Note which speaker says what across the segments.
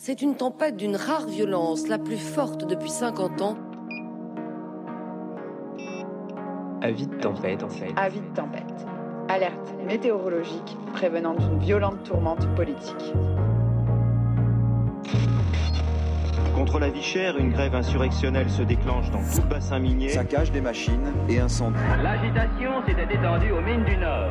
Speaker 1: C'est une tempête d'une rare violence, la plus forte depuis 50 ans.
Speaker 2: Avis de tempête, en fait.
Speaker 3: Avis de tempête. Alerte météorologique prévenant d'une violente tourmente politique.
Speaker 4: Contre la vie chère, une grève insurrectionnelle se déclenche dans tout le bassin minier.
Speaker 5: Saccage des machines et incendie.
Speaker 6: L'agitation s'était étendue aux mines du Nord.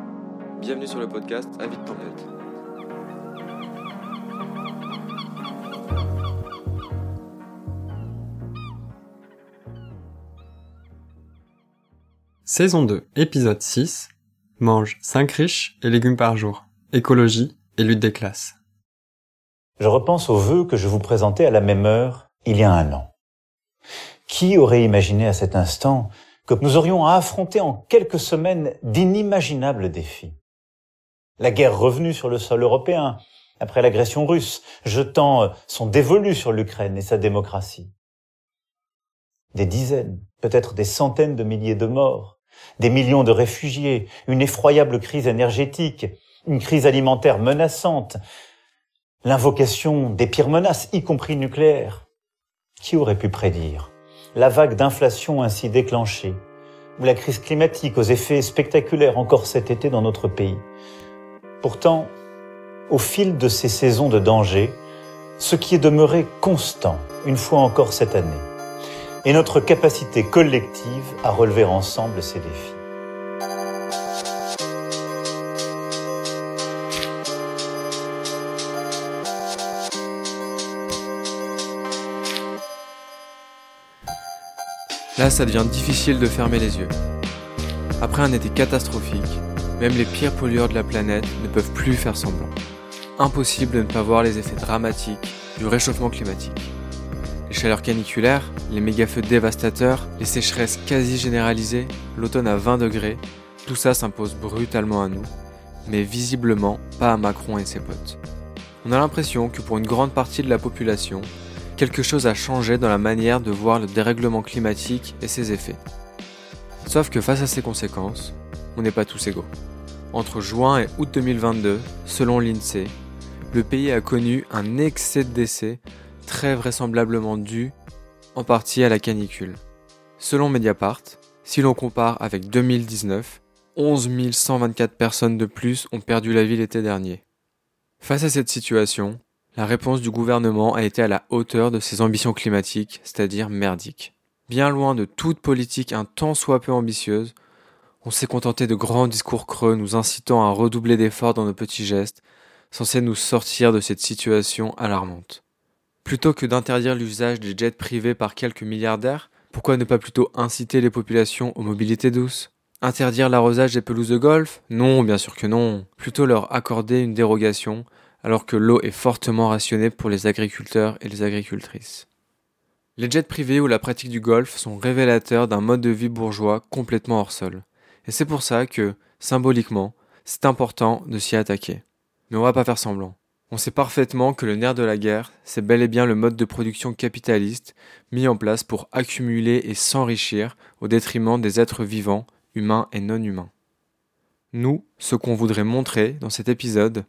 Speaker 7: Bienvenue sur le podcast Avis de tempête.
Speaker 8: Saison 2, épisode 6. Mange 5 riches et légumes par jour. Écologie et lutte des classes.
Speaker 9: Je repense aux vœux que je vous présentais à la même heure il y a un an. Qui aurait imaginé à cet instant que nous aurions à affronter en quelques semaines d'inimaginables défis? La guerre revenue sur le sol européen, après l'agression russe, jetant son dévolu sur l'Ukraine et sa démocratie. Des dizaines, peut-être des centaines de milliers de morts, des millions de réfugiés, une effroyable crise énergétique, une crise alimentaire menaçante, l'invocation des pires menaces, y compris nucléaires. Qui aurait pu prédire la vague d'inflation ainsi déclenchée, ou la crise climatique aux effets spectaculaires encore cet été dans notre pays? Pourtant, au fil de ces saisons de danger, ce qui est demeuré constant, une fois encore cette année, est notre capacité collective à relever ensemble ces défis.
Speaker 7: Là, ça devient difficile de fermer les yeux. Après un été catastrophique, même les pires pollueurs de la planète ne peuvent plus faire semblant. Impossible de ne pas voir les effets dramatiques du réchauffement climatique. Les chaleurs caniculaires, les méga-feux dévastateurs, les sécheresses quasi généralisées, l'automne à 20 degrés, tout ça s'impose brutalement à nous, mais visiblement pas à Macron et ses potes. On a l'impression que pour une grande partie de la population, quelque chose a changé dans la manière de voir le dérèglement climatique et ses effets. Sauf que face à ces conséquences, on n'est pas tous égaux. Entre juin et août 2022, selon l'INSEE, le pays a connu un excès de décès très vraisemblablement dû en partie à la canicule. Selon Mediapart, si l'on compare avec 2019, 11 124 personnes de plus ont perdu la vie l'été dernier. Face à cette situation, la réponse du gouvernement a été à la hauteur de ses ambitions climatiques, c'est-à-dire merdiques. Bien loin de toute politique un tant soit peu ambitieuse, on s'est contenté de grands discours creux nous incitant à redoubler d'efforts dans nos petits gestes, censés nous sortir de cette situation alarmante. Plutôt que d'interdire l'usage des jets privés par quelques milliardaires, pourquoi ne pas plutôt inciter les populations aux mobilités douces? Interdire l'arrosage des pelouses de golf? Non, bien sûr que non. Plutôt leur accorder une dérogation, alors que l'eau est fortement rationnée pour les agriculteurs et les agricultrices. Les jets privés ou la pratique du golf sont révélateurs d'un mode de vie bourgeois complètement hors sol. Et c'est pour ça que, symboliquement, c'est important de s'y attaquer. Mais on va pas faire semblant. On sait parfaitement que le nerf de la guerre, c'est bel et bien le mode de production capitaliste mis en place pour accumuler et s'enrichir au détriment des êtres vivants, humains et non humains. Nous, ce qu'on voudrait montrer dans cet épisode,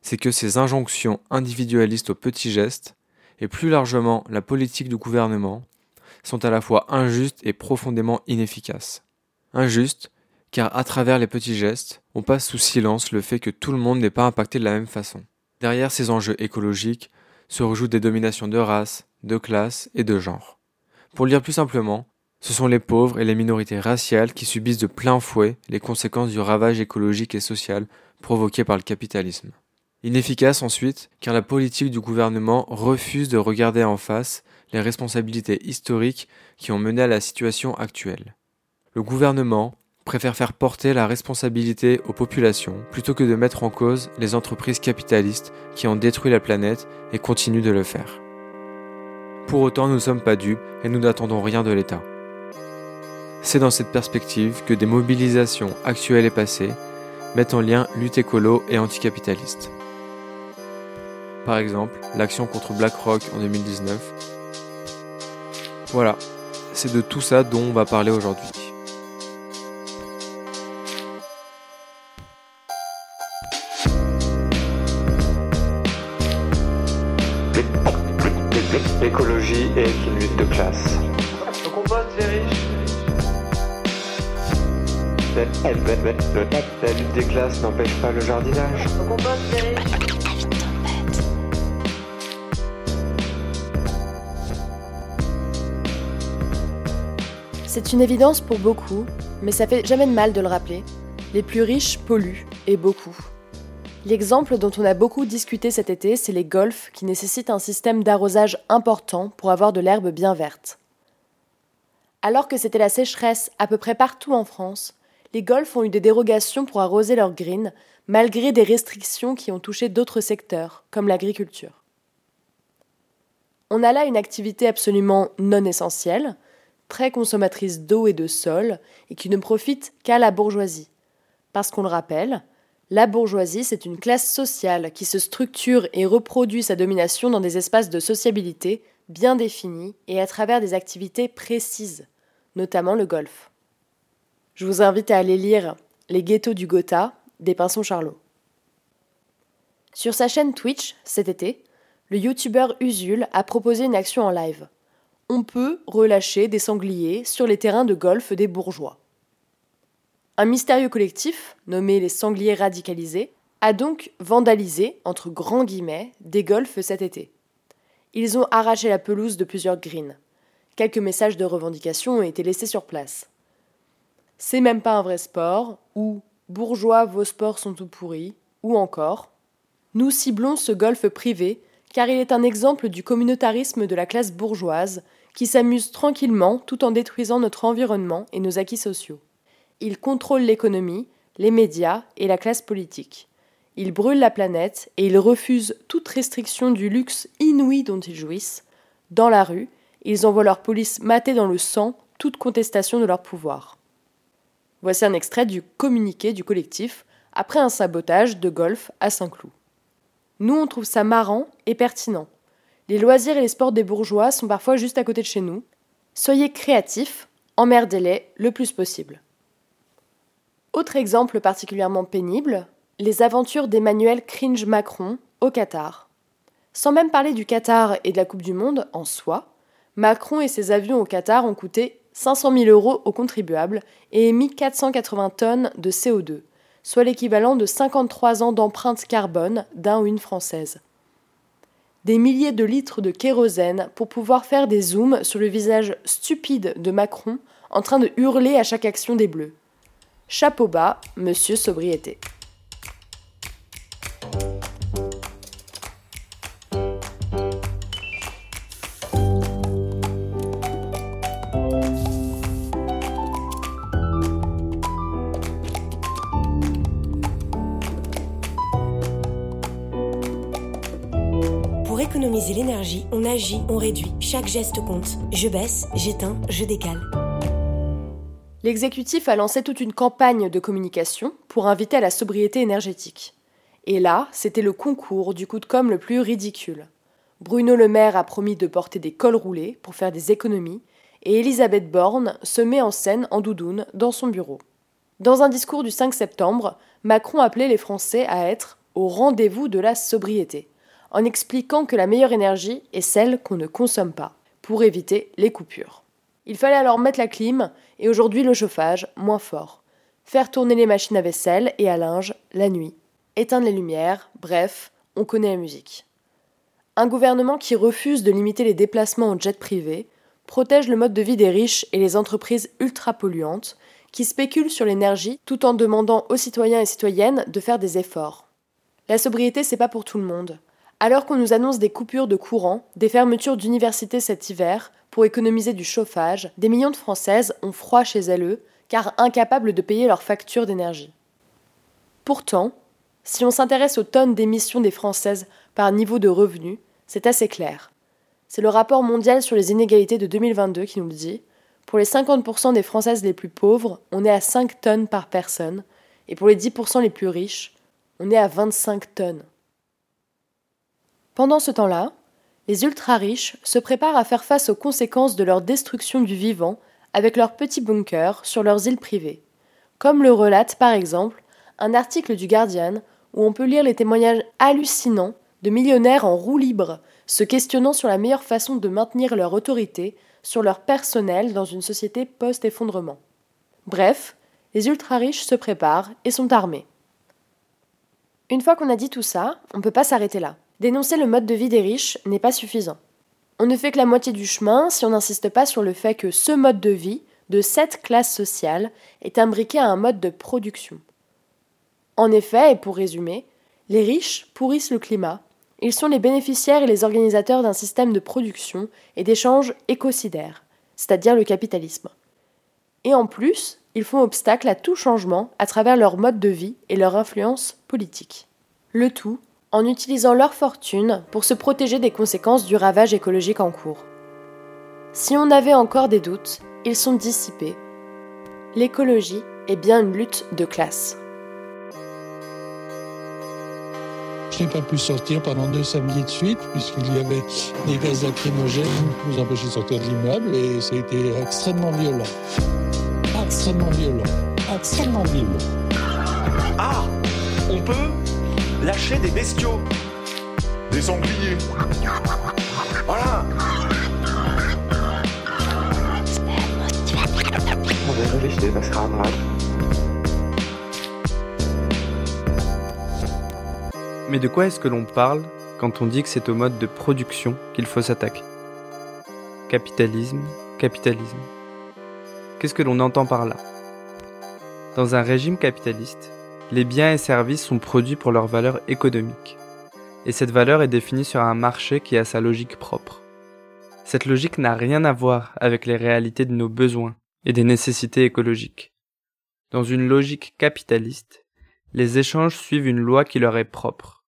Speaker 7: c'est que ces injonctions individualistes aux petits gestes, et plus largement la politique du gouvernement, sont à la fois injustes et profondément inefficaces. Injustes, car à travers les petits gestes, on passe sous silence le fait que tout le monde n'est pas impacté de la même façon. Derrière ces enjeux écologiques se rejouent des dominations de race, de classe et de genre. Pour le dire plus simplement, ce sont les pauvres et les minorités raciales qui subissent de plein fouet les conséquences du ravage écologique et social provoqué par le capitalisme. Inefficace ensuite, car la politique du gouvernement refuse de regarder en face les responsabilités historiques qui ont mené à la situation actuelle. Le gouvernement préfère faire porter la responsabilité aux populations plutôt que de mettre en cause les entreprises capitalistes qui ont détruit la planète et continuent de le faire. Pour autant, nous ne sommes pas dupes et nous n'attendons rien de l'État. C'est dans cette perspective que des mobilisations actuelles et passées mettent en lien lutte écolo et anticapitaliste. Par exemple, l'action contre BlackRock en 2019. Voilà, c'est de tout ça dont on va parler aujourd'hui.
Speaker 2: La, lutte des classes n'empêche pas le jardinage.
Speaker 10: C'est une évidence pour beaucoup, mais ça fait jamais de mal de le rappeler. Les plus riches polluent, et beaucoup. L'exemple dont on a beaucoup discuté cet été, c'est les golfs qui nécessitent un système d'arrosage important pour avoir de l'herbe bien verte. Alors que c'était la sécheresse à peu près partout en France, les golfs ont eu des dérogations pour arroser leurs greens, malgré des restrictions qui ont touché d'autres secteurs, comme l'agriculture. On a là une activité absolument non essentielle, très consommatrice d'eau et de sol, et qui ne profite qu'à la bourgeoisie. Parce qu'on le rappelle, la bourgeoisie, c'est une classe sociale qui se structure et reproduit sa domination dans des espaces de sociabilité bien définis et à travers des activités précises, notamment le golf. Je vous invite à aller lire Les ghettos du Gotha des Pinsons Charlot. Sur sa chaîne Twitch, cet été, le youtubeur Usul a proposé une action en live. On peut relâcher des sangliers sur les terrains de golf des bourgeois. Un mystérieux collectif, nommé les Sangliers Radicalisés, a donc vandalisé, entre grands guillemets, des golfs cet été. Ils ont arraché la pelouse de plusieurs greens. Quelques messages de revendication ont été laissés sur place. C'est même pas un vrai sport, ou bourgeois, vos sports sont tout pourris, ou encore nous ciblons ce golf privé car il est un exemple du communautarisme de la classe bourgeoise qui s'amuse tranquillement tout en détruisant notre environnement et nos acquis sociaux. Il contrôle l'économie, les médias et la classe politique. Il brûle la planète et il refuse toute restriction du luxe inouï dont ils jouissent. Dans la rue, ils envoient leur police mater dans le sang toute contestation de leur pouvoir. Voici un extrait du communiqué du collectif après un sabotage de golf à Saint-Cloud. Nous, on trouve ça marrant et pertinent. Les loisirs et les sports des bourgeois sont parfois juste à côté de chez nous. Soyez créatifs, emmerdez-les le plus possible. Autre exemple particulièrement pénible, les aventures d'Emmanuel Cringe Macron au Qatar. Sans même parler du Qatar et de la Coupe du Monde en soi, Macron et ses avions au Qatar ont coûté 500 000 euros aux contribuables et émis 480 tonnes de CO2, soit l'équivalent de 53 ans d'empreinte carbone d'un ou une française. Des milliers de litres de kérosène pour pouvoir faire des zooms sur le visage stupide de Macron en train de hurler à chaque action des Bleus. Chapeau bas, monsieur Sobriété.
Speaker 11: On agit, on réduit. Chaque geste compte. Je baisse, j'éteins, je décale
Speaker 10: l'exécutif a lancé toute une campagne de communication pour inviter à la sobriété énergétique. Et là, c'était le concours du coup de com' le plus ridicule. Bruno Le Maire a promis de porter des cols roulés pour faire des économies, et Elisabeth Borne se met en scène en doudoune dans son bureau. Dans un discours du 5 septembre, Macron appelait les Français à être au rendez-vous de la sobriété, en expliquant que la meilleure énergie est celle qu'on ne consomme pas, pour éviter les coupures. Il fallait alors mettre la clim et aujourd'hui le chauffage moins fort. Faire tourner les machines à vaisselle et à linge la nuit. Éteindre les lumières, bref, on connaît la musique. Un gouvernement qui refuse de limiter les déplacements en jet privé protège le mode de vie des riches et les entreprises ultra polluantes qui spéculent sur l'énergie tout en demandant aux citoyens et citoyennes de faire des efforts. La sobriété, c'est pas pour tout le monde. Alors qu'on nous annonce des coupures de courant, des fermetures d'universités cet hiver, pour économiser du chauffage, des millions de Françaises ont froid chez elles, car incapables de payer leurs factures d'énergie. Pourtant, si on s'intéresse aux tonnes d'émissions des Françaises par niveau de revenus, c'est assez clair. C'est le rapport mondial sur les inégalités de 2022 qui nous le dit. Pour les 50% des Françaises les plus pauvres, on est à 5 tonnes par personne, et pour les 10% les plus riches, on est à 25 tonnes. Pendant ce temps-là, les ultra-riches se préparent à faire face aux conséquences de leur destruction du vivant avec leurs petits bunkers sur leurs îles privées, comme le relate par exemple un article du Guardian où on peut lire les témoignages hallucinants de millionnaires en roue libre se questionnant sur la meilleure façon de maintenir leur autorité sur leur personnel dans une société post-effondrement. Bref, les ultra-riches se préparent et sont armés. Une fois qu'on a dit tout ça, on ne peut pas s'arrêter là. Dénoncer le mode de vie des riches n'est pas suffisant. On ne fait que la moitié du chemin si on n'insiste pas sur le fait que ce mode de vie, de cette classe sociale, est imbriqué à un mode de production. En effet, et pour résumer, les riches pourrissent le climat, ils sont les bénéficiaires et les organisateurs d'un système de production et d'échange écocidaire, c'est-à-dire le capitalisme. Et en plus, ils font obstacle à tout changement à travers leur mode de vie et leur influence politique. Le tout en utilisant leur fortune pour se protéger des conséquences du ravage écologique en cours. Si on avait encore des doutes, ils sont dissipés. L'écologie est bien une lutte de classe.
Speaker 12: Je n'ai pas pu sortir pendant deux samedis de suite, puisqu'il y avait des gaz lacrymogènes qui nous empêchaient de sortir de l'immeuble, et ça a été extrêmement violent. Extrêmement violent. Extrêmement violent.
Speaker 13: Ah On peut lâcher des bestiaux. Des sangliers. Voilà
Speaker 14: Mais de quoi est-ce que l'on parle quand on dit que c'est au mode de production qu'il faut s'attaquer? Capitalisme, capitalisme. Qu'est-ce que l'on entend par là? Dans un régime capitaliste, les biens et services sont produits pour leur valeur économique. Et cette valeur est définie sur un marché qui a sa logique propre. Cette logique n'a rien à voir avec les réalités de nos besoins et des nécessités écologiques. Dans une logique capitaliste, les échanges suivent une loi qui leur est propre,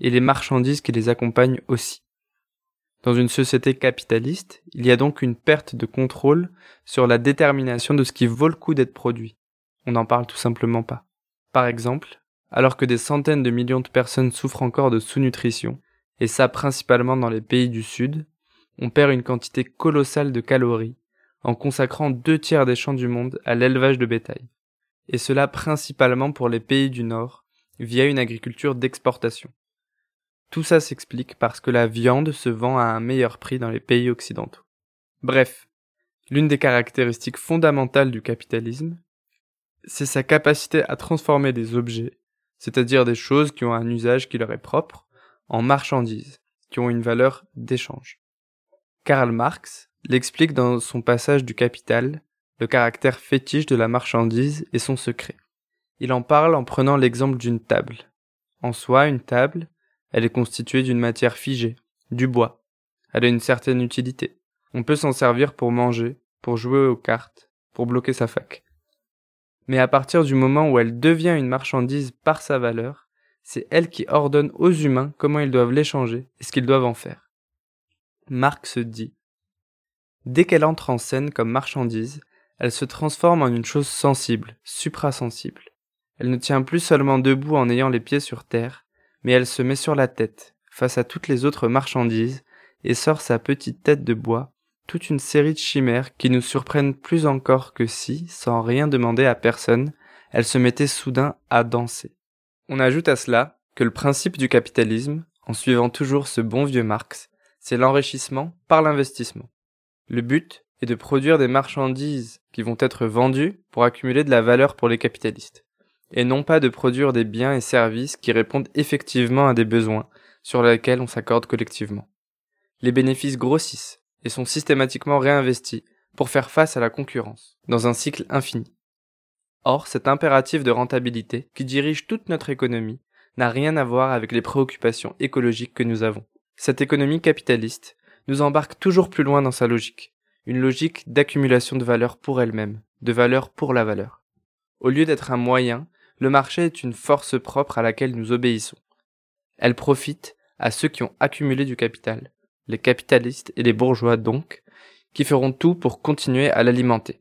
Speaker 14: et les marchandises qui les accompagnent aussi. Dans une société capitaliste, il y a donc une perte de contrôle sur la détermination de ce qui vaut le coup d'être produit. On n'en parle tout simplement pas. Par exemple, alors que des centaines de millions de personnes souffrent encore de sous-nutrition, et ça principalement dans les pays du Sud, on perd une quantité colossale de calories en consacrant deux tiers des champs du monde à l'élevage de bétail. Et cela principalement pour les pays du Nord, via une agriculture d'exportation. Tout ça s'explique parce que la viande se vend à un meilleur prix dans les pays occidentaux. Bref, l'une des caractéristiques fondamentales du capitalisme, c'est sa capacité à transformer des objets, c'est-à-dire des choses qui ont un usage qui leur est propre, en marchandises, qui ont une valeur d'échange. Karl Marx l'explique dans son passage du Capital, le caractère fétiche de la marchandise et son secret. Il en parle en prenant l'exemple d'une table. En soi, une table, elle est constituée d'une matière figée, du bois. Elle a une certaine utilité. On peut s'en servir pour manger, pour jouer aux cartes, pour bloquer sa fac. Mais à partir du moment où elle devient une marchandise par sa valeur, c'est elle qui ordonne aux humains comment ils doivent l'échanger et ce qu'ils doivent en faire. Marx dit Dès qu'elle entre en scène comme marchandise, elle se transforme en une chose sensible, suprasensible. Elle ne tient plus seulement debout en ayant les pieds sur terre, mais elle se met sur la tête, face à toutes les autres marchandises, et sort sa petite tête de bois toute une série de chimères qui nous surprennent plus encore que si, sans rien demander à personne, elle se mettait soudain à danser. On ajoute à cela que le principe du capitalisme, en suivant toujours ce bon vieux Marx, c'est l'enrichissement par l'investissement. Le but est de produire des marchandises qui vont être vendues pour accumuler de la valeur pour les capitalistes, et non pas de produire des biens et services qui répondent effectivement à des besoins sur lesquels on s'accorde collectivement. Les bénéfices grossissent, et sont systématiquement réinvestis pour faire face à la concurrence, dans un cycle infini. Or, cet impératif de rentabilité, qui dirige toute notre économie, n'a rien à voir avec les préoccupations écologiques que nous avons. Cette économie capitaliste nous embarque toujours plus loin dans sa logique, une logique d'accumulation de valeur pour elle-même, de valeur pour la valeur. Au lieu d'être un moyen, le marché est une force propre à laquelle nous obéissons. Elle profite à ceux qui ont accumulé du capital, les capitalistes et les bourgeois donc, qui feront tout pour continuer à l'alimenter.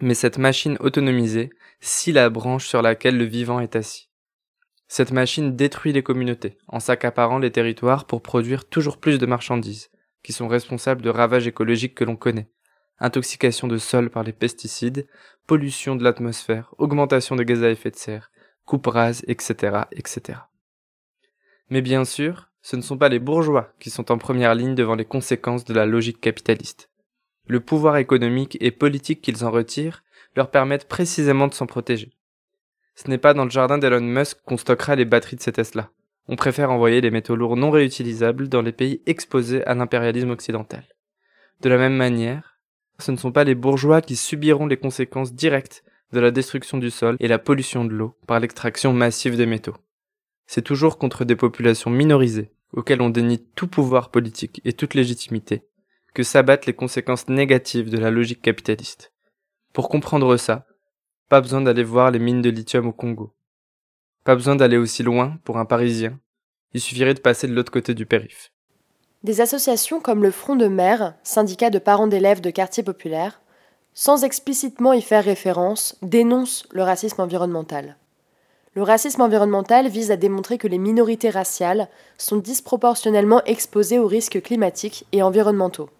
Speaker 14: Mais cette machine autonomisée scie la branche sur laquelle le vivant est assis. Cette machine détruit les communautés en s'accaparant les territoires pour produire toujours plus de marchandises, qui sont responsables de ravages écologiques que l'on connaît. Intoxication de sol par les pesticides, pollution de l'atmosphère, augmentation de gaz à effet de serre, coupe rase, etc., etc. Mais bien sûr, ce ne sont pas les bourgeois qui sont en première ligne devant les conséquences de la logique capitaliste. Le pouvoir économique et politique qu'ils en retirent leur permettent précisément de s'en protéger. Ce n'est pas dans le jardin d'Elon Musk qu'on stockera les batteries de ces Tesla. On préfère envoyer les métaux lourds non réutilisables dans les pays exposés à l'impérialisme occidental. De la même manière, ce ne sont pas les bourgeois qui subiront les conséquences directes de la destruction du sol et la pollution de l'eau par l'extraction massive des métaux. C'est toujours contre des populations minorisées, auxquelles on dénie tout pouvoir politique et toute légitimité, que s'abattent les conséquences négatives de la logique capitaliste. Pour comprendre ça, pas besoin d'aller voir les mines de lithium au Congo. Pas besoin d'aller aussi loin pour un Parisien. Il suffirait de passer de l'autre côté du périph'.
Speaker 10: Des associations comme le Front de Mer, syndicat de parents d'élèves de quartiers populaires, sans explicitement y faire référence, dénoncent le racisme environnemental. Le racisme environnemental vise à démontrer que les minorités raciales sont disproportionnellement exposées aux risques climatiques et environnementaux.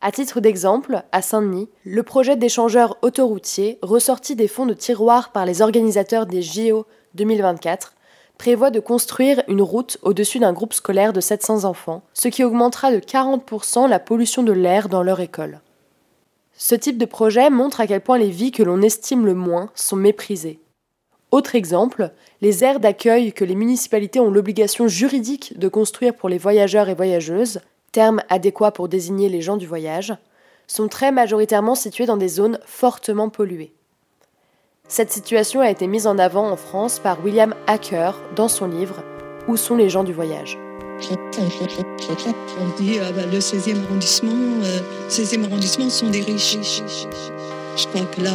Speaker 10: À titre d'exemple, à Saint-Denis, le projet d'échangeur autoroutier, ressorti des fonds de tiroir par les organisateurs des JO 2024, prévoit de construire une route au-dessus d'un groupe scolaire de 700 enfants, ce qui augmentera de 40% la pollution de l'air dans leur école. Ce type de projet montre à quel point les vies que l'on estime le moins sont méprisées. Autre exemple, les aires d'accueil que les municipalités ont l'obligation juridique de construire pour les voyageurs et voyageuses terme adéquat pour désigner les gens du voyage, sont très majoritairement situés dans des zones fortement polluées. Cette situation a été mise en avant en France par William Hacker dans son livre Où sont les gens du voyage?
Speaker 15: On dit ah bah, le 16e arrondissement, euh, 16e arrondissement sont des riches. Je crois que là,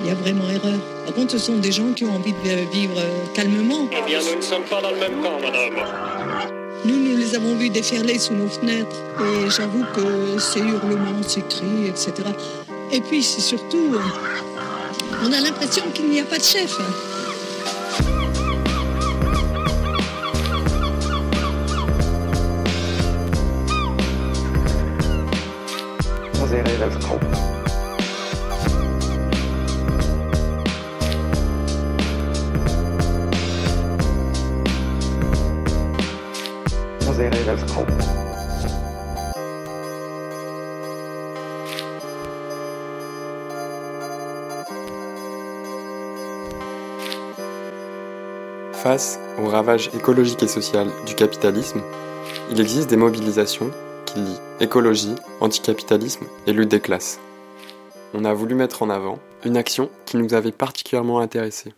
Speaker 15: il y a vraiment erreur. Par contre, ce sont des gens qui ont envie de vivre euh, calmement.
Speaker 16: Eh bien, nous ne sommes pas dans le même camp, madame.
Speaker 15: Nous, nous les avons vus déferler sous nos fenêtres et j'avoue que c'est hurlements, c'est cris, etc. Et puis c'est surtout, on a l'impression qu'il n'y a pas de chef.
Speaker 8: Face aux ravages écologiques et sociaux du capitalisme, il existe des mobilisations qui lient écologie, anticapitalisme et lutte des classes. On a voulu mettre en avant une action qui nous avait particulièrement intéressé,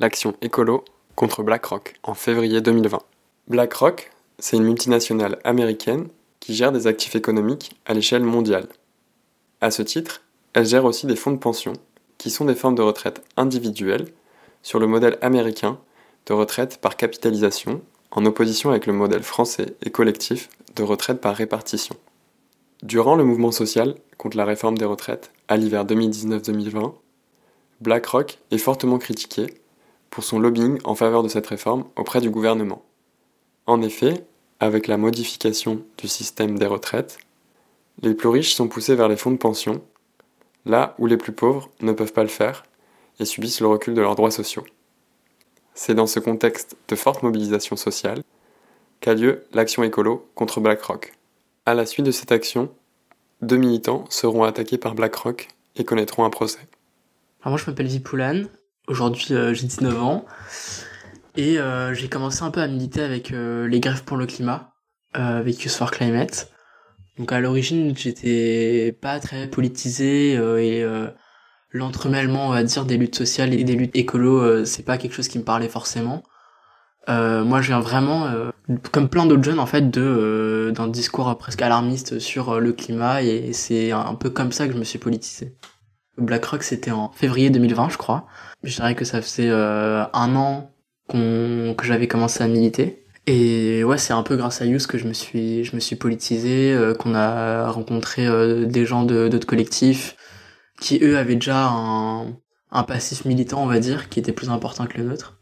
Speaker 8: l'action écolo contre BlackRock en février 2020. BlackRock, c'est une multinationale américaine qui gère des actifs économiques à l'échelle mondiale. À ce titre, elle gère aussi des fonds de pension, qui sont des formes de retraite individuelles sur le modèle américain de retraite par capitalisation, en opposition avec le modèle français et collectif de retraite par répartition. Durant le mouvement social contre la réforme des retraites à l'hiver 2019-2020, BlackRock est fortement critiqué pour son lobbying en faveur de cette réforme auprès du gouvernement. En effet, avec la modification du système des retraites, les plus riches sont poussés vers les fonds de pension, là où les plus pauvres ne peuvent pas le faire et subissent le recul de leurs droits sociaux. C'est dans ce contexte de forte mobilisation sociale qu'a lieu l'action écolo contre BlackRock. À la suite de cette action, deux militants seront attaqués par BlackRock et connaîtront un procès.
Speaker 17: Moi je m'appelle Vipoulan, aujourd'hui euh, j'ai 19 ans et euh, j'ai commencé un peu à militer avec euh, les grèves pour le climat, euh, avec Youth for Climate. Donc à l'origine j'étais pas très politisé et l'entremêlement on va dire des luttes sociales et des luttes écolo c'est pas quelque chose qui me parlait forcément. moi je viens vraiment comme plein d'autres jeunes en fait de d'un discours presque alarmiste sur le climat et c'est un peu comme ça que je me suis politisé. BlackRock c'était en février 2020 je crois. Je dirais que ça faisait un an qu'on que j'avais commencé à militer Et ouais, c'est un peu grâce à Yous que je me suis, je me suis politisé, euh, qu'on a rencontré euh, des gens de d'autres collectifs qui eux avaient déjà un, un passif militant, on va dire, qui était plus important que le nôtre.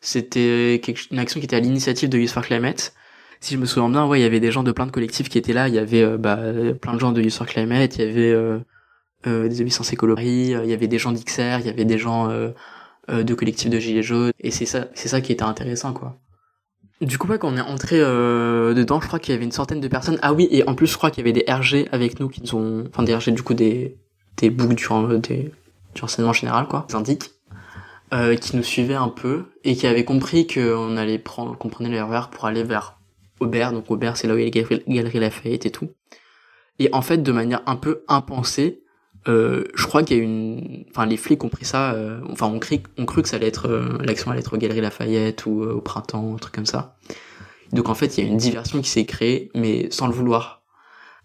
Speaker 17: C'était une action qui était à l'initiative de Youth for Climate. Si je me souviens bien, ouais, il y avait des gens de plein de collectifs qui étaient là. Il y avait euh, bah, plein de gens de Youth for Climate, il y avait euh, euh, des obéissances écologie, il y avait des gens d'XR, il y avait des gens de collectifs de Gilets jaunes. Et c'est ça, c'est ça qui était intéressant, quoi. Du coup, quand on est entré dedans, je crois qu'il y avait une centaine de personnes. Ah oui, et en plus, je crois qu'il y avait des RG avec nous qui nous ont, enfin des RG du coup des des boucles du, des, du renseignement général, quoi, euh, qui nous suivaient un peu et qui avaient compris qu'on allait prendre, qu'on prenait l'erreur pour aller vers Aubert. Donc Aubert, c'est là où il y a les galeries Lafayette et tout. Et en fait, de manière un peu impensée, euh, je crois qu'il y a une, enfin les flics ont pris ça, euh, enfin on, cru, on cru que ça allait être euh, l'action allait être aux Galeries Lafayette ou au printemps, un truc comme ça. Donc en fait, il y a une diversion qui s'est créée, mais sans le vouloir.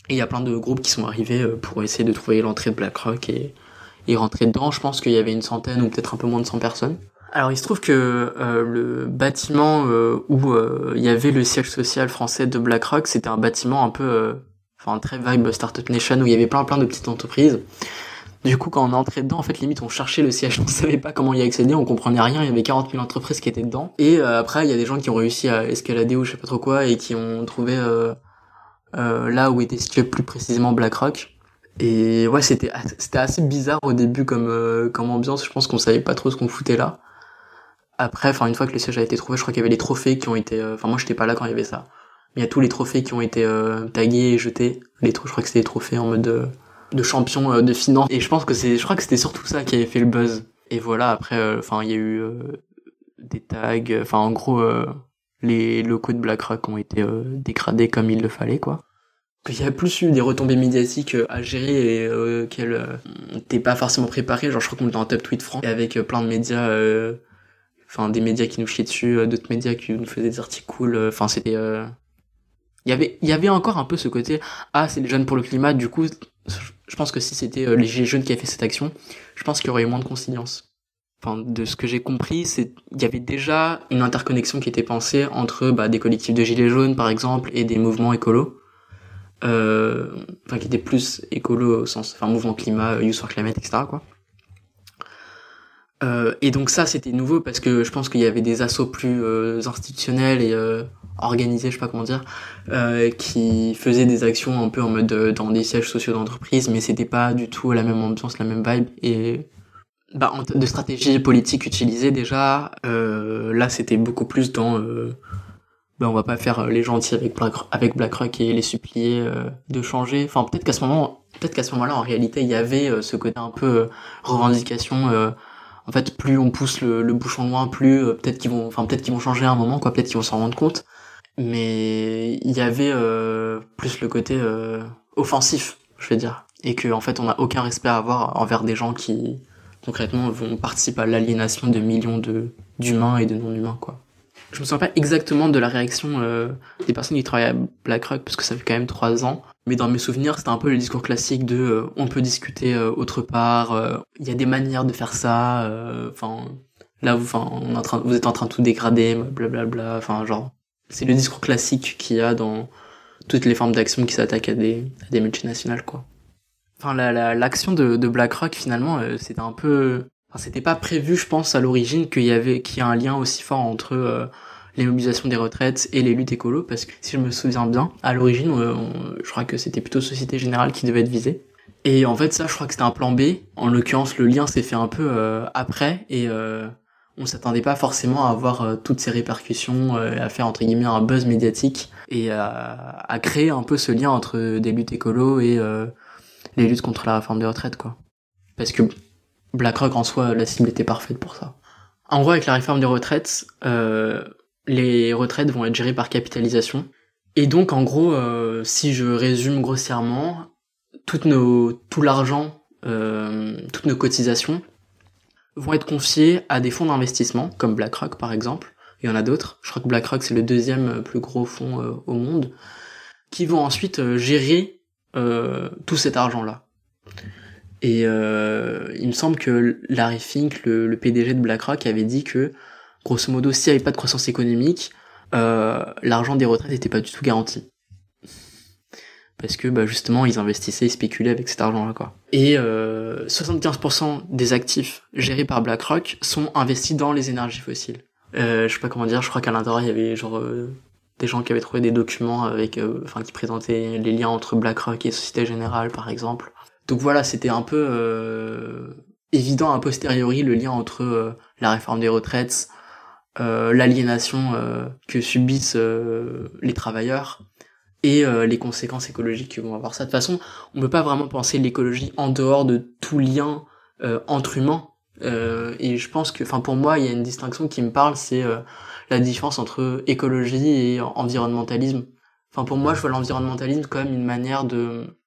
Speaker 17: Et il y a plein de groupes qui sont arrivés pour essayer de trouver l'entrée de BlackRock et, et rentrer dedans. Je pense qu'il y avait une centaine ou peut-être un peu moins de 100 personnes. Alors il se trouve que euh, le bâtiment euh, où euh, il y avait le siège social français de BlackRock, c'était un bâtiment un peu, enfin très vibe Startup Nation où il y avait plein plein de petites entreprises. Du coup, quand on est entré dedans, en fait, limite, on cherchait le siège, on savait pas comment y accéder, on comprenait rien, il y avait 40 000 entreprises qui étaient dedans. Et après, il y a des gens qui ont réussi à escalader ou je sais pas trop quoi, et qui ont trouvé là où était situé plus précisément BlackRock. Et ouais, c'était c'était assez bizarre au début comme euh, comme ambiance. Je pense qu'on savait pas trop ce qu'on foutait là. Après, enfin une fois que le siège a été trouvé, je crois qu'il y avait les trophées qui ont été. Euh, enfin moi j'étais pas là quand il y avait ça. Il y a tous les trophées qui ont été euh, tagués et jetés. Les je crois que c'était des trophées en mode de, de champion de finance. Et je pense que c'est, je crois que c'était surtout ça qui avait fait le buzz. Et voilà. Après, enfin il y a eu des tags. Enfin en gros, les locaux de BlackRock ont été dégradés comme il le fallait quoi qu'il y a plus eu des retombées médiatiques euh, à gérer et euh, qu'elles euh, t'es pas forcément préparé genre je crois qu'on était en top tweet franc avec euh, plein de médias enfin des médias qui nous chiaient dessus d'autres médias qui nous faisaient des articles cool enfin c'était il y avait il y avait encore un peu ce côté ah c'est les jeunes pour le climat du coup je pense que si c'était les jeunes qui avaient fait cette action je pense qu'il y aurait eu moins de conciliance enfin de ce que j'ai compris c'est il y avait déjà une interconnexion qui était pensée entre bah, des collectifs de gilets jaunes par exemple et des mouvements écolos euh, enfin qui était plus écolo au sens, enfin mouvement climat, euh, Youth for Climate, etc. quoi. Euh, et donc ça c'était nouveau parce que je pense qu'il y avait des assauts plus euh, institutionnels et euh, organisés, je sais pas comment dire, euh, qui faisaient des actions un peu en mode dans des sièges sociaux d'entreprise, mais c'était pas du tout la même ambiance, la même vibe et bah, en de stratégie politique utilisée déjà, là c'était beaucoup plus dans ben on va pas faire euh, les gentils avec Black, avec BlackRock et les supplier euh, de changer. Enfin peut-être qu'à ce moment, peut-être qu'à ce moment-là en réalité il y avait euh, ce côté un peu revendication. en fait, plus on pousse le, le bouchon loin, plus peut-être qu'ils vont, enfin peut-être qu'ils vont changer à un moment, quoi. Peut-être qu'ils vont s'en rendre compte. Mais il y avait plus le côté offensif, je vais dire, et que en fait on n'a aucun respect à avoir envers des gens qui concrètement vont participer à l'aliénation de millions de d'humains et de non-humains, quoi je me souviens pas exactement de la réaction euh, des personnes qui travaillent à BlackRock parce que ça fait quand même trois ans. Mais dans mes souvenirs, c'était un peu le discours classique de euh, on peut discuter euh, autre part. Il y a des manières de faire ça. Enfin, là, vous, enfin, on est en train, vous êtes en train de tout dégrader, blablabla. Enfin, genre, c'est le discours classique qu'il y a dans toutes les formes d'action qui s'attaquent à des, multinationales, quoi. Enfin, l'action la, de, de BlackRock, finalement, c'était un peu Enfin, c'était pas prévu, je pense, à l'origine qu'il y avait qu'il y a un lien aussi fort entre euh, les mobilisations des retraites et les luttes écolo, parce que si je me souviens bien, à l'origine, euh, je crois que c'était plutôt Société Générale qui devait être visée. Et en fait, ça, je crois que c'était un plan B. En l'occurrence, le lien s'est fait un peu euh, après, et on s'attendait pas forcément à avoir toutes ces répercussions, à faire entre guillemets un buzz médiatique, et à, créer un peu ce lien entre des luttes écolo et les luttes contre la réforme des retraites, quoi. Parce que BlackRock en soi, la cible était parfaite pour ça. En gros, avec la réforme des retraites, euh, les retraites vont être gérées par capitalisation. Et donc, en gros, euh, si je résume grossièrement, tout l'argent, euh, toutes nos cotisations vont être confiées à des fonds d'investissement, comme BlackRock par exemple. Il y en a d'autres. Je crois que BlackRock c'est le deuxième plus gros fonds au monde, qui vont ensuite gérer tout cet argent-là. Et euh, il me semble que Larry Fink, le, le, PDG de BlackRock, avait dit que, grosso modo, s'il n'y avait pas de croissance économique, euh, l'argent des retraites n'était pas du tout garanti. Parce que bah, justement, ils investissaient, ils spéculaient avec cet argent-là. quoi. Et euh, 75% des actifs gérés par BlackRock sont investis dans les énergies fossiles. Euh, je sais pas comment dire, je crois qu'à l'intérieur, il y avait genre euh, des gens qui avaient trouvé des documents avec, euh, enfin, qui présentaient les liens entre BlackRock et Société Générale, par exemple. Donc voilà, c'était un peu euh, évident a posteriori le lien entre euh, la réforme des retraites, l'aliénation que subissent les travailleurs et les conséquences écologiques que vont avoir ça. De toute façon, on peut pas vraiment penser l'écologie en dehors de tout lien entre humains. et je pense que, enfin pour moi, il y a une distinction qui me parle, c'est la différence entre écologie et environnementalisme. Enfin pour moi, je vois l'environnementalisme comme une manière de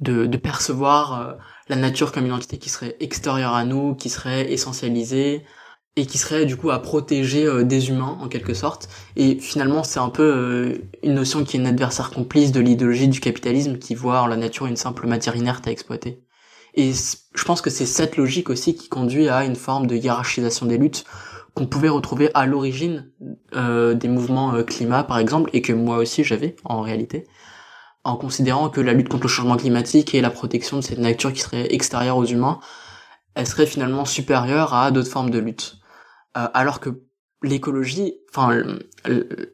Speaker 17: de, de percevoir euh, la nature comme une entité qui serait extérieure à nous, qui serait essentialisée et qui serait du coup à protéger euh, des humains en quelque sorte. Et finalement, c'est un peu euh, une notion qui est une adversaire complice de l'idéologie du capitalisme qui voit en la nature une simple matière inerte à exploiter. Et je pense que c'est cette logique aussi qui conduit à une forme de hiérarchisation des luttes qu'on pouvait retrouver à l'origine euh, des mouvements climat par exemple et que moi aussi j'avais en réalité en considérant que la lutte contre le changement climatique et la protection de cette nature qui serait extérieure aux humains, elle serait finalement supérieure à d'autres formes de lutte. Euh, alors que l'écologie, enfin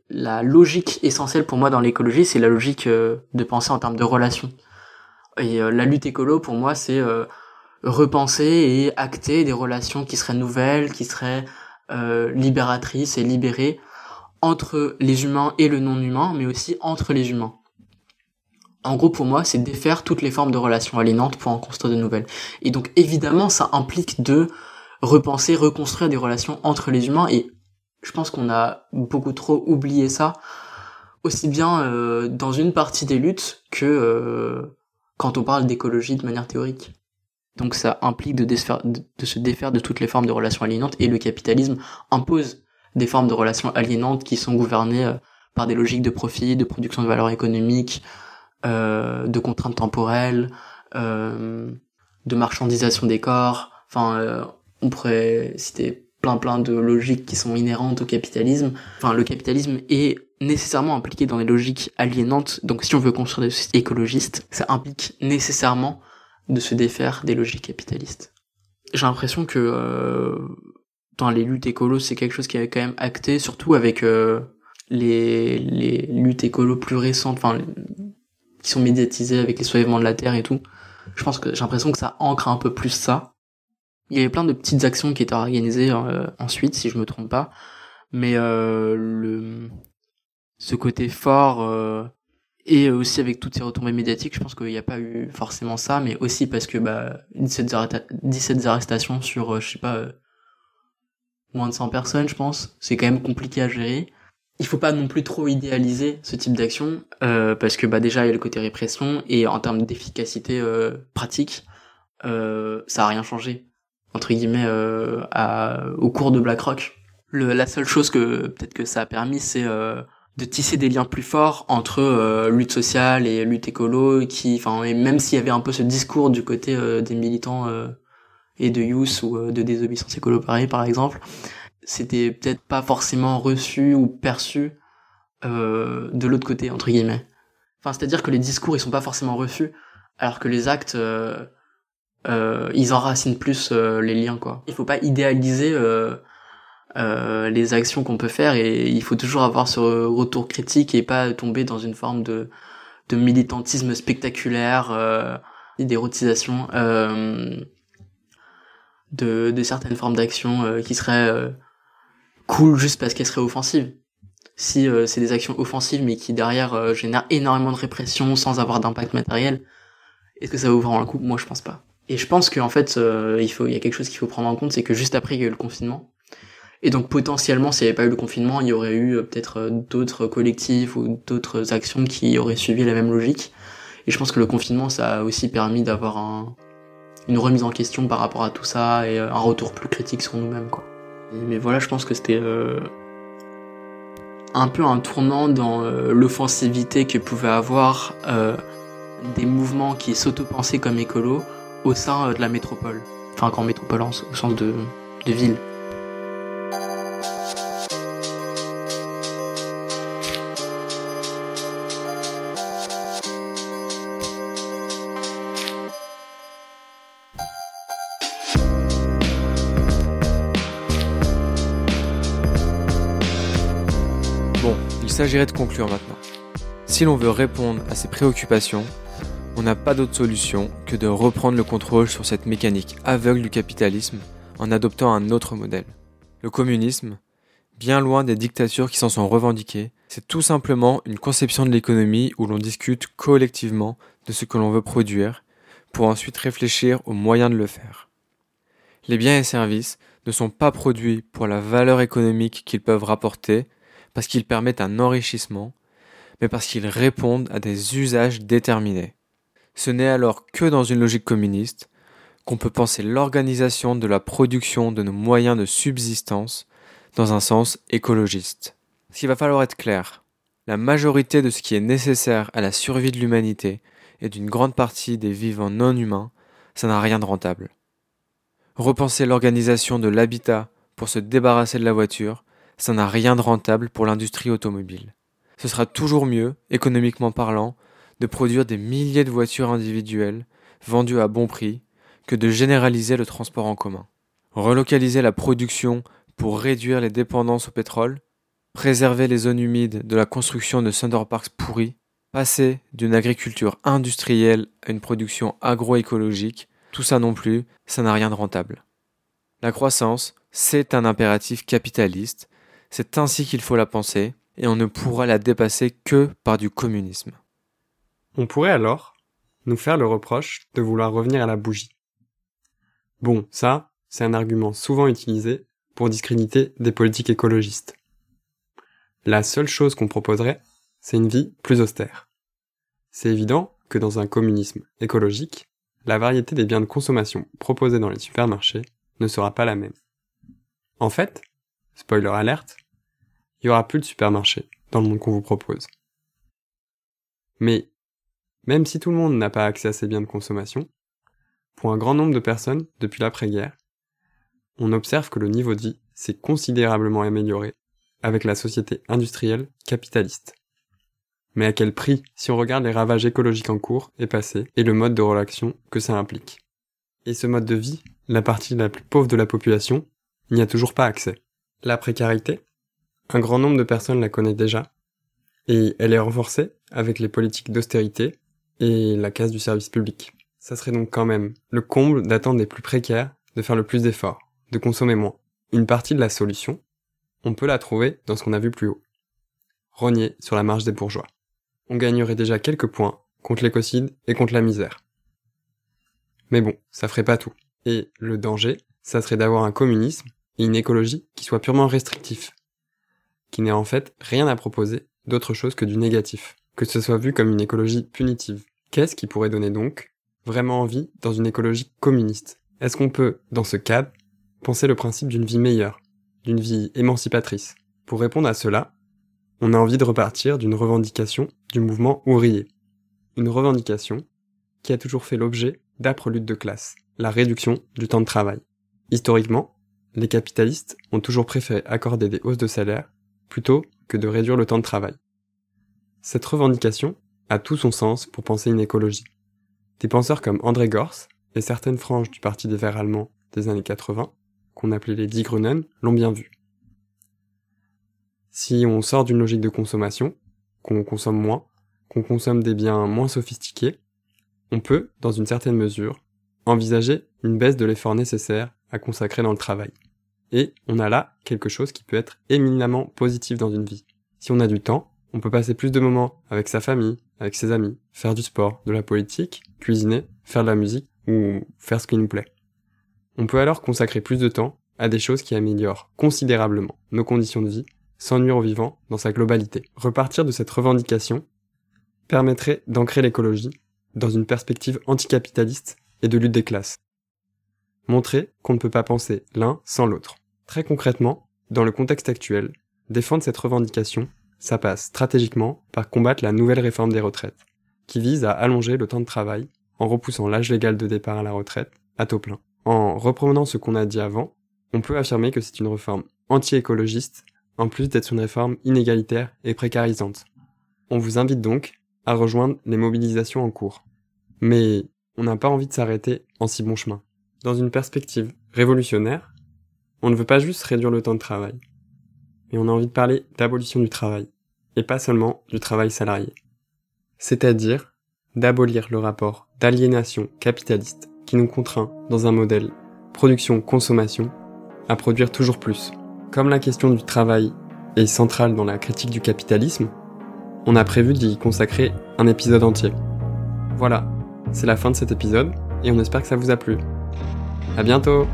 Speaker 17: la logique essentielle pour moi dans l'écologie, c'est la logique euh, de penser en termes de relations. Et euh, la lutte écolo, pour moi, c'est repenser et acter des relations qui seraient nouvelles, qui seraient libératrices et libérées entre les humains et le non-humain, mais aussi entre les humains. En gros, pour moi, c'est défaire toutes les formes de relations aliénantes pour en construire de nouvelles. Et donc, évidemment, ça implique de repenser, reconstruire des relations entre les humains. Et je pense qu'on a beaucoup trop oublié ça, aussi bien euh, dans une partie des luttes que euh, quand on parle d'écologie de manière théorique. Donc, ça implique de, se défaire de toutes les formes de relations aliénantes. Et le capitalisme impose des formes de relations aliénantes qui sont gouvernées euh, par des logiques de profit, de production de valeur économique, euh, de contraintes temporelles, de marchandisation des corps. Enfin, on pourrait citer plein plein de logiques qui sont inhérentes au capitalisme. Enfin, le capitalisme est nécessairement impliqué dans des logiques aliénantes. Donc, si on veut construire des sociétés écologistes, ça implique nécessairement de se défaire des logiques capitalistes. J'ai l'impression que euh, dans les luttes écolo, c'est quelque chose qui est quand même acté, surtout avec euh, les, les luttes écolo plus récentes, enfin qui sont médiatisés avec les soulèvements de la terre et tout. Je pense que j'ai l'impression que ça ancre un peu plus ça. Il y avait plein de petites actions qui étaient organisées euh, ensuite, si je me trompe pas, mais euh, le ce côté fort euh, et aussi avec toutes ces retombées médiatiques, je pense qu'il n'y a pas eu forcément ça, mais aussi parce que bah 17, 17 arrestations sur euh, je sais pas euh, moins de 100 personnes, je pense, c'est quand même compliqué à gérer. Il faut pas non plus trop idéaliser ce type d'action euh, parce que bah déjà il y a le côté répression et en termes d'efficacité pratique ça a rien changé entre guillemets euh, à, au cours de BlackRock le, la seule chose que peut-être que ça a permis c'est euh, de tisser des liens plus forts entre euh, lutte sociale et lutte écolo qui enfin même s'il y avait un peu ce discours du côté des militants et de Youth ou de désobéissance écolo pareil par exemple c'était peut-être pas forcément reçu ou perçu euh, de l'autre côté entre guillemets. Enfin, c'est-à-dire que les discours ils sont pas forcément reçus, alors que les actes euh, euh, ils enracinent plus euh, les liens quoi. Il faut pas idéaliser euh, euh, les actions qu'on peut faire et il faut toujours avoir ce retour critique et pas tomber dans une forme de de militantisme spectaculaire, d'érotisation de, de certaines formes d'action qui seraient cool juste parce qu'elle serait offensive. Si euh, c'est des actions offensives mais qui derrière euh, génèrent énormément de répression sans avoir d'impact matériel, est-ce que ça vaut vraiment le coup? Moi je pense pas. Et je pense qu'en fait euh, il faut il y a quelque chose qu'il faut prendre en compte, c'est que juste après il y a eu le confinement. Et donc potentiellement s'il n'y avait pas eu le confinement, il y aurait eu peut-être d'autres collectifs ou d'autres actions qui auraient suivi la même logique. Et je pense que le confinement ça a aussi permis d'avoir un, une remise en question par rapport à tout ça et un retour plus critique sur nous-mêmes quoi. Mais voilà, je pense que c'était euh, un peu un tournant dans euh, l'offensivité que pouvaient avoir euh, des mouvements qui s'auto-pensaient comme écolos au sein euh, de la métropole. Enfin, grand métropole au sens de ville.
Speaker 7: Bon, il s'agirait de conclure maintenant. Si l'on veut répondre à ces préoccupations, on n'a pas d'autre solution que de reprendre le contrôle sur cette mécanique aveugle du capitalisme en adoptant un autre modèle. Le communisme, bien loin des dictatures qui s'en sont revendiquées, c'est tout simplement une conception de l'économie où l'on discute collectivement de ce que l'on veut produire pour ensuite réfléchir aux moyens de le faire. Les biens et services ne sont pas produits pour la valeur économique qu'ils peuvent rapporter, parce qu'ils permettent un enrichissement, mais parce qu'ils répondent à des usages déterminés. Ce n'est alors que dans une logique communiste qu'on peut penser l'organisation de la production de nos moyens de subsistance dans un sens écologiste. Ce qu'il va falloir être clair, la majorité de ce qui est nécessaire à la survie de l'humanité et d'une grande partie des vivants non humains, ça n'a rien de rentable. Repenser l'organisation de l'habitat pour se débarrasser de la voiture, ça n'a rien de rentable pour l'industrie automobile. Ce sera toujours mieux, économiquement parlant, de produire des milliers de voitures individuelles, vendues à bon prix, que de généraliser le transport en commun. Relocaliser la production pour réduire les dépendances au pétrole, préserver les zones humides de la construction de Thunderparks pourris, passer d'une agriculture industrielle à une production agroécologique, tout ça non plus, ça n'a rien de rentable. La croissance, c'est un impératif capitaliste, c'est ainsi qu'il faut la penser, et on ne pourra la dépasser que par du communisme.
Speaker 8: On pourrait alors nous faire le reproche de vouloir revenir à la bougie. Bon, ça, c'est un argument souvent utilisé pour discréditer des politiques écologistes. La seule chose qu'on proposerait, c'est une vie plus austère. C'est évident que dans un communisme écologique, la variété des biens de consommation proposés dans les supermarchés ne sera pas la même. En fait, spoiler alerte, il y aura plus de supermarchés dans le monde qu'on vous propose. Mais, même si tout le monde n'a pas accès à ces biens de consommation, pour un grand nombre de personnes depuis l'après-guerre, on observe que le niveau de vie s'est considérablement amélioré avec la société industrielle capitaliste. Mais à quel prix si on regarde les ravages écologiques en cours et passés et le mode de relation que ça implique? Et ce mode de vie, la partie la plus pauvre de la population, n'y a toujours pas accès. La précarité, un grand nombre de personnes la connaît déjà, et elle est renforcée avec les politiques d'austérité et la casse du service public. Ça serait donc quand même le comble d'attendre des plus précaires de faire le plus d'efforts, de consommer moins. Une partie de la solution, on peut la trouver dans ce qu'on a vu plus haut. Rogner sur la marge des bourgeois. On gagnerait déjà quelques points contre l'écocide et contre la misère. Mais bon, ça ferait pas tout. Et le danger, ça serait d'avoir un communisme et une écologie qui soit purement restrictif, qui n'ait en fait rien à proposer d'autre chose que du négatif, que ce soit vu comme une écologie punitive. Qu'est-ce qui pourrait donner donc vraiment envie dans une écologie communiste? Est-ce qu'on peut, dans ce cadre, penser le principe d'une vie meilleure, d'une vie émancipatrice? Pour répondre à cela, on a envie de repartir d'une revendication du mouvement ouvrier. Une revendication qui a toujours fait l'objet d'âpres luttes de classe, la réduction du temps de travail. Historiquement, les capitalistes ont toujours préféré accorder des hausses de salaire plutôt que de réduire le temps de travail. Cette revendication a tout son sens pour penser une écologie. Des penseurs comme André Gors et certaines franges du Parti des Verts allemands des années 80 qu'on appelait les Die Grünen, l'ont bien vu. Si on sort d'une logique de consommation, qu'on consomme moins, qu'on consomme des biens moins sophistiqués, on peut, dans une certaine mesure, envisager une baisse de l'effort nécessaire à consacrer dans le travail. Et on a là quelque chose qui peut être éminemment positif dans une vie. Si on a du temps, on peut passer plus de moments avec sa famille, avec ses amis, faire du sport, de la politique, cuisiner, faire de la musique ou faire ce qui nous plaît. On peut alors consacrer plus de temps à des choses qui améliorent considérablement nos conditions de vie sans nuire au vivant dans sa globalité. Repartir de cette revendication permettrait d'ancrer l'écologie dans une perspective anticapitaliste et de lutte des classes. Montrer qu'on ne peut pas penser l'un sans l'autre. Très concrètement, dans le contexte actuel, défendre cette revendication, ça passe stratégiquement par combattre la nouvelle réforme des retraites, qui vise à allonger le temps de travail en repoussant l'âge légal de départ à la retraite à taux plein. En reprenant ce qu'on a dit avant, on peut affirmer que c'est une réforme anti-écologiste, en plus d'être une réforme inégalitaire et précarisante. On vous invite donc à rejoindre les mobilisations en cours. Mais on n'a pas envie de s'arrêter en si bon chemin. Dans une perspective révolutionnaire, on ne veut pas juste réduire le temps de travail, mais on a envie de parler d'abolition du travail. et pas seulement du travail salarié. C'est-à-dire d'abolir le rapport d'aliénation capitaliste qui nous contraint dans un modèle production-consommation à produire toujours plus. Comme la question du travail est centrale dans la critique du capitalisme, on a prévu d'y consacrer un épisode entier. Voilà, c'est la fin de cet épisode et on espère que ça vous a plu. À bientôt!